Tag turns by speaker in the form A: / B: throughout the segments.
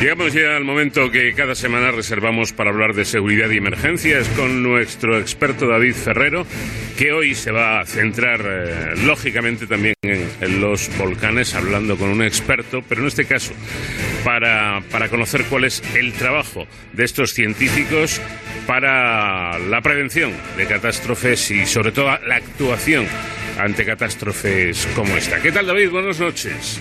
A: Llegamos ya al momento que cada semana reservamos para hablar de seguridad y emergencias con nuestro experto David Ferrero, que hoy se va a centrar eh, lógicamente también en, los volcanes, hablando con un experto, pero en este caso para, para conocer cuál es el trabajo de estos científicos para la prevención de catástrofes y sobre todo la actuación ante catástrofes como esta. ¿Qué tal David? Buenas noches.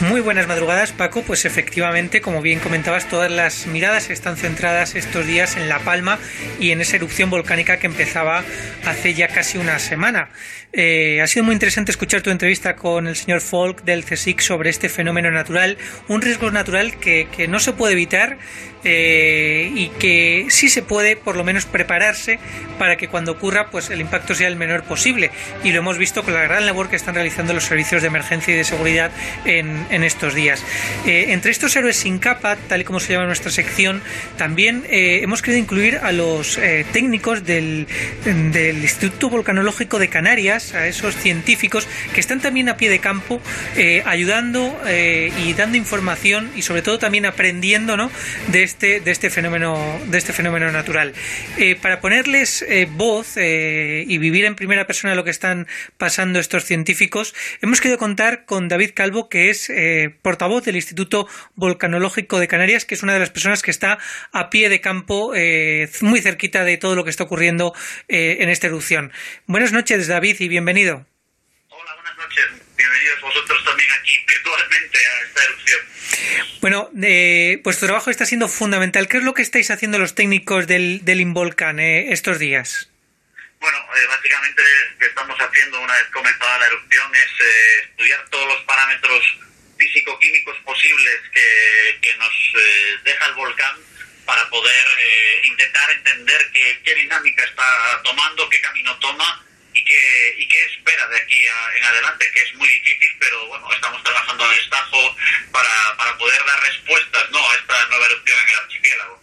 B: Muy buenas madrugadas, Paco. Pues efectivamente, como bien comentabas, todas las miradas están centradas estos días en La Palma y en esa erupción volcánica que empezaba hace ya casi una semana. Eh, ha sido muy interesante escuchar tu entrevista con el señor Folk del CSIC sobre este fenómeno natural, un riesgo natural que, que no se puede evitar eh, y que sí se puede por lo menos prepararse para que cuando ocurra pues el impacto sea el menor posible y lo hemos visto con la gran labor que están realizando los servicios de emergencia y de seguridad en, en estos días. Eh, entre estos héroes sin capa, tal y como se llama nuestra sección, también eh, hemos querido incluir a los técnicos del, del Instituto Volcanológico de Canarias, a esos científicos que están también a pie de campo ayudando y dando información y sobre todo también aprendiendo ¿no? de este, de este fenómeno, de este fenómeno natural. Eh, para ponerles eh, voz eh, y vivir en primera persona lo que están pasando estos científicos, hemos querido contar con David Calvo, que es portavoz del Instituto Volcanológico de Canarias, que es una de las personas que está a pie de campo, muy cerquita de todo lo que está ocurriendo en esta erupción. Buenas noches, David, y bienvenido.
C: Hola, buenas noches. Bienvenidos vosotros también aquí virtualmente a esta erupción.
B: Bueno, eh, tu trabajo está siendo fundamental. ¿Qué es lo que estáis haciendo los técnicos del, del Involcan eh, estos días?
C: Bueno, eh, básicamente lo que estamos haciendo una vez comenzada la erupción es eh, estudiar todos los parámetros físico-químicos posibles que, que nos eh, deja el volcán para poder intentar entender qué, qué dinámica está tomando, qué camino toma y qué, y qué espera de aquí en adelante, que es muy difícil, pero bueno, estamos trabajando en estajo para, para poder dar respuestas ¿no? a esta nueva erupción en el archipiélago.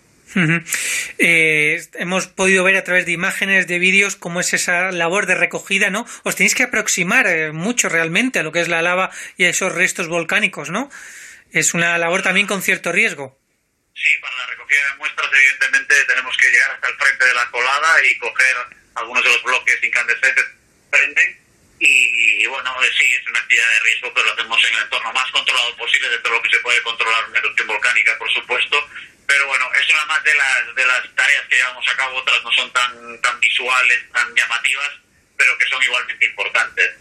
B: Eh, hemos podido ver a través de imágenes, de vídeos, cómo es esa labor de recogida, ¿no? Os tenéis que aproximar eh, mucho realmente a lo que es la lava y a esos restos volcánicos, ¿no? Es una labor también con cierto riesgo.
C: Sí, para la recogida de muestras, evidentemente, tenemos que llegar hasta el frente de la colada y coger algunos de los bloques incandescentes prenden y, bueno, eh, sí, es una actividad de riesgo, pero lo hacemos en el entorno más controlado posible dentro de lo que se puede controlar una erupción volcánica, por supuesto, pero bueno, es una más de las, de las tareas que llevamos a cabo, otras no son tan, tan visuales, tan llamativas, pero que son igualmente importantes.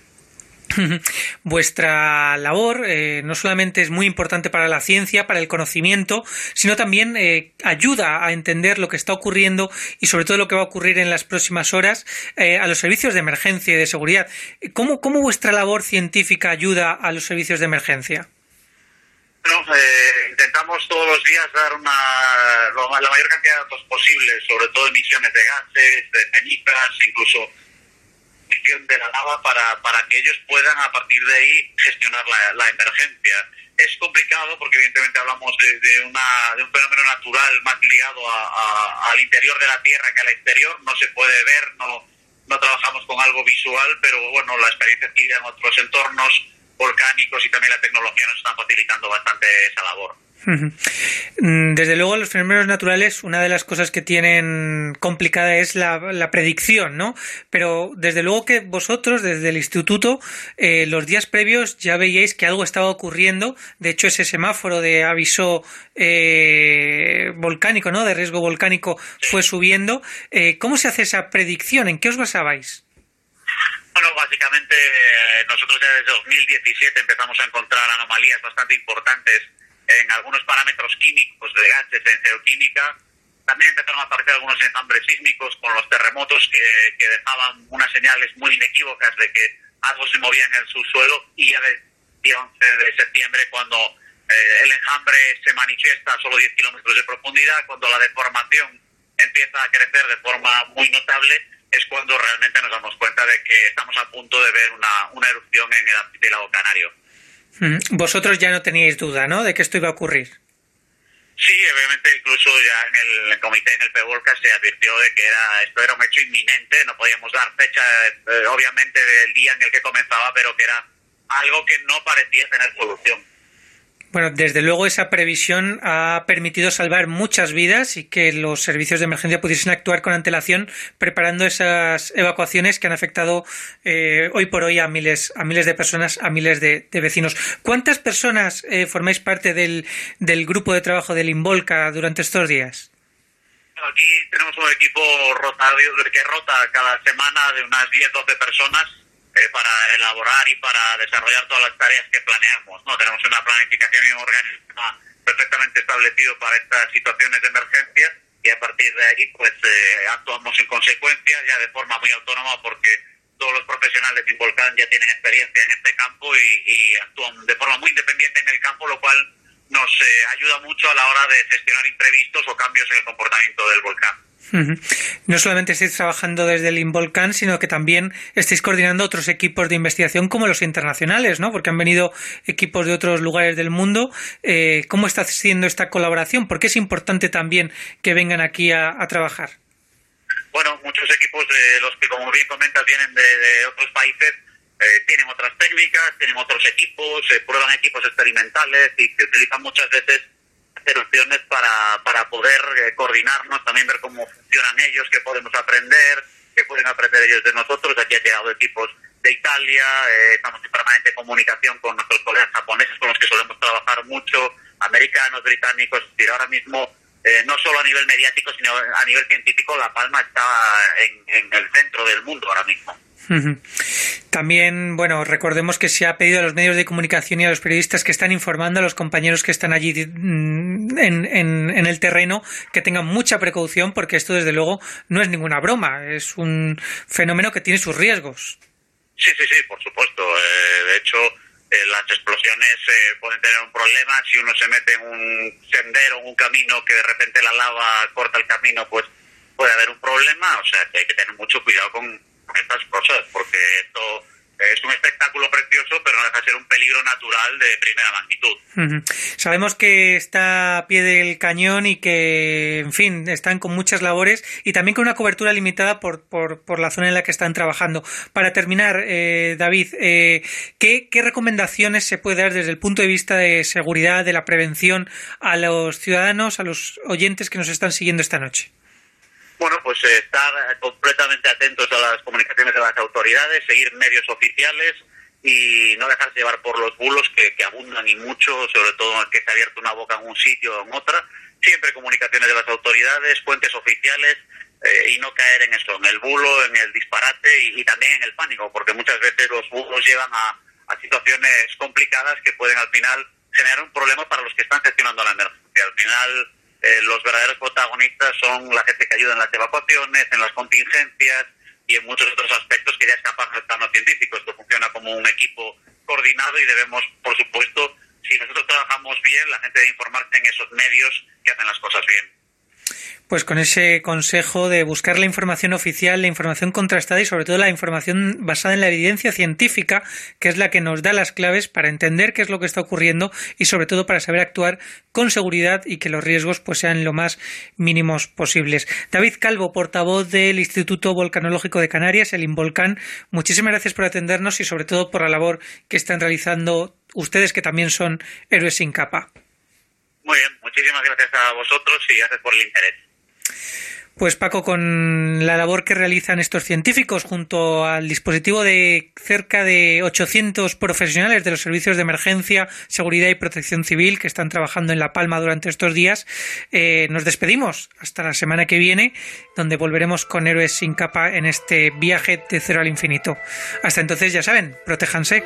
B: Vuestra labor eh, no solamente es muy importante para la ciencia, para el conocimiento, sino también eh, ayuda a entender lo que está ocurriendo y sobre todo lo que va a ocurrir en las próximas horas eh, a los servicios de emergencia y de seguridad. ¿Cómo, ¿Cómo, vuestra labor científica ayuda a los servicios de emergencia?
C: Bueno, intentamos todos los días dar una, la mayor cantidad de datos posibles, sobre todo emisiones de gases, de cenizas, incluso de la lava para, para que ellos puedan a partir de ahí gestionar la, la emergencia. Es complicado porque evidentemente hablamos de, de, una, de un fenómeno natural más ligado a, a, al interior de la Tierra que al exterior, no se puede ver, no, no trabajamos con algo visual, pero bueno, la experiencia adquirida en otros entornos volcánicos y también la tecnología nos están facilitando bastante esa labor.
B: Mm, desde luego, los fenómenos naturales, una de las cosas que tienen complicada es la, la predicción, ¿no? Pero desde luego que vosotros, desde el instituto, eh, los días previos ya veíais que algo estaba ocurriendo. De hecho, ese semáforo de aviso eh, volcánico, ¿no? De riesgo volcánico fue subiendo. Eh, ¿Cómo se hace esa predicción? ¿En qué os basabais?
C: Bueno, básicamente eh, nosotros ya desde 2017 empezamos a encontrar anomalías bastante importantes en algunos parámetros químicos de gases en geoquímica. También empezaron a aparecer algunos enjambres sísmicos con los terremotos que, que dejaban unas señales muy inequívocas de que algo se movía en el subsuelo y ya del día 11 de septiembre cuando eh, el enjambre se manifiesta a solo 10 kilómetros de profundidad, cuando la deformación empieza a crecer de forma muy notable, es cuando realmente nos damos cuenta de que estamos a punto de ver una, una erupción en el archipiélago canario.
B: Vosotros ya no teníais duda, ¿no?, de que esto iba a ocurrir.
C: Sí, obviamente incluso ya en el, comité, en el PEVOLCA, se advirtió de que era esto era un hecho inminente, no podíamos dar fecha, eh, obviamente, del día en el que comenzaba, pero que era algo que no parecía tener solución.
B: Bueno, desde luego esa previsión ha permitido salvar muchas vidas y que los servicios de emergencia pudiesen actuar con antelación preparando esas evacuaciones que han afectado eh, hoy por hoy a miles, a miles de personas, a miles de, vecinos. ¿Cuántas personas eh, formáis parte del, del grupo de trabajo del Involca durante estos días?
C: Aquí tenemos un equipo rotado que rota cada semana de unas 10-12 personas eh, para elaborar y para desarrollar todas las tareas que planeamos. ¿no? Tenemos una planificación y un organismo perfectamente establecido para estas situaciones de emergencia y a partir de ahí pues eh, actuamos en consecuencia ya de forma muy autónoma porque todos los profesionales Volcán ya tienen experiencia en este campo y, actúan de forma muy independiente en el campo, lo cual nos eh, ayuda mucho a la hora de gestionar imprevistos o cambios en el comportamiento del volcán.
B: No solamente estáis trabajando desde el Involcán, sino que también estáis coordinando otros equipos de investigación como los internacionales, ¿no? Porque han venido equipos de otros lugares del mundo. Eh, ¿Cómo está siendo esta colaboración? ¿Por qué es importante también que vengan aquí a, trabajar?
C: Bueno, muchos equipos de los que, como bien comentas, vienen de, otros países, eh, tienen otras técnicas, tienen otros equipos, eh, prueban equipos experimentales y se utilizan muchas veces opciones para, para poder eh, coordinarnos, también ver cómo funcionan ellos, qué podemos aprender, qué pueden aprender ellos de nosotros. Aquí han llegado equipos de Italia, eh, estamos en permanente comunicación con nuestros colegas japoneses con los que solemos trabajar mucho, americanos, británicos, y ahora mismo eh, no solo a nivel mediático, sino a nivel científico, La Palma está en, en el centro del mundo ahora mismo.
B: También, bueno, recordemos que se ha pedido a los medios de comunicación y a los periodistas que están informando a los compañeros que están allí mm, en, en, el terreno que tengan mucha precaución porque esto, desde luego, no es ninguna broma, es un fenómeno que tiene sus riesgos.
C: Sí, sí, sí, por supuesto. Eh, de hecho, eh, las explosiones eh, pueden tener un problema si uno se mete en un sendero, en un camino que de repente la lava corta el camino, pues puede haber un problema. O sea, que hay que tener mucho cuidado con estas cosas, porque esto es un espectáculo precioso, pero no deja de ser un peligro natural de primera magnitud.
B: Sabemos que está a pie del cañón y que, en fin, están con muchas labores y también con una cobertura limitada por, por, la zona en la que están trabajando. Para terminar, eh, David, eh, ¿qué, ¿qué recomendaciones se puede dar desde el punto de vista de seguridad, de la prevención a los ciudadanos, a los oyentes que nos están siguiendo esta noche?
C: Bueno, pues eh, estar completamente atentos a las comunicaciones de las autoridades, seguir medios oficiales y no dejarse llevar por los bulos que, abundan y mucho, sobre todo que se ha abierto una boca en un sitio o en otra. Siempre comunicaciones de las autoridades, fuentes oficiales eh, y no caer en eso, en el bulo, en el disparate y, también en el pánico, porque muchas veces los bulos llevan a, a situaciones complicadas que pueden al final generar un problema para los que están gestionando la emergencia. Al final eh, los verdaderos protagonistas son la gente que ayuda en las evacuaciones, en las contingencias y en muchos otros aspectos que ya escapan del plano científico. Esto funciona como un equipo coordinado y debemos, por supuesto, si nosotros trabajamos bien, la gente debe informarse en esos medios que hacen las cosas bien
B: pues con ese consejo de buscar la información oficial, la información contrastada y sobre todo la información basada en la evidencia científica, que es la que nos da las claves para entender qué es lo que está ocurriendo y sobre todo para saber actuar con seguridad y que los riesgos pues sean lo más mínimos posibles. David Calvo, portavoz del Instituto Volcanológico de Canarias, el Involcán, muchísimas gracias por atendernos y sobre todo por la labor que están realizando ustedes que también son héroes sin capa.
C: Muy bien, muchísimas gracias a vosotros y gracias por el interés.
B: Pues Paco, con la labor que realizan estos científicos junto al dispositivo de cerca de 800 profesionales de los servicios de emergencia, seguridad y protección civil que están trabajando en La Palma durante estos días, eh, nos despedimos hasta la semana que viene, donde volveremos con Héroes sin capa en este viaje de cero al infinito. Hasta entonces, ya saben, protéjanse.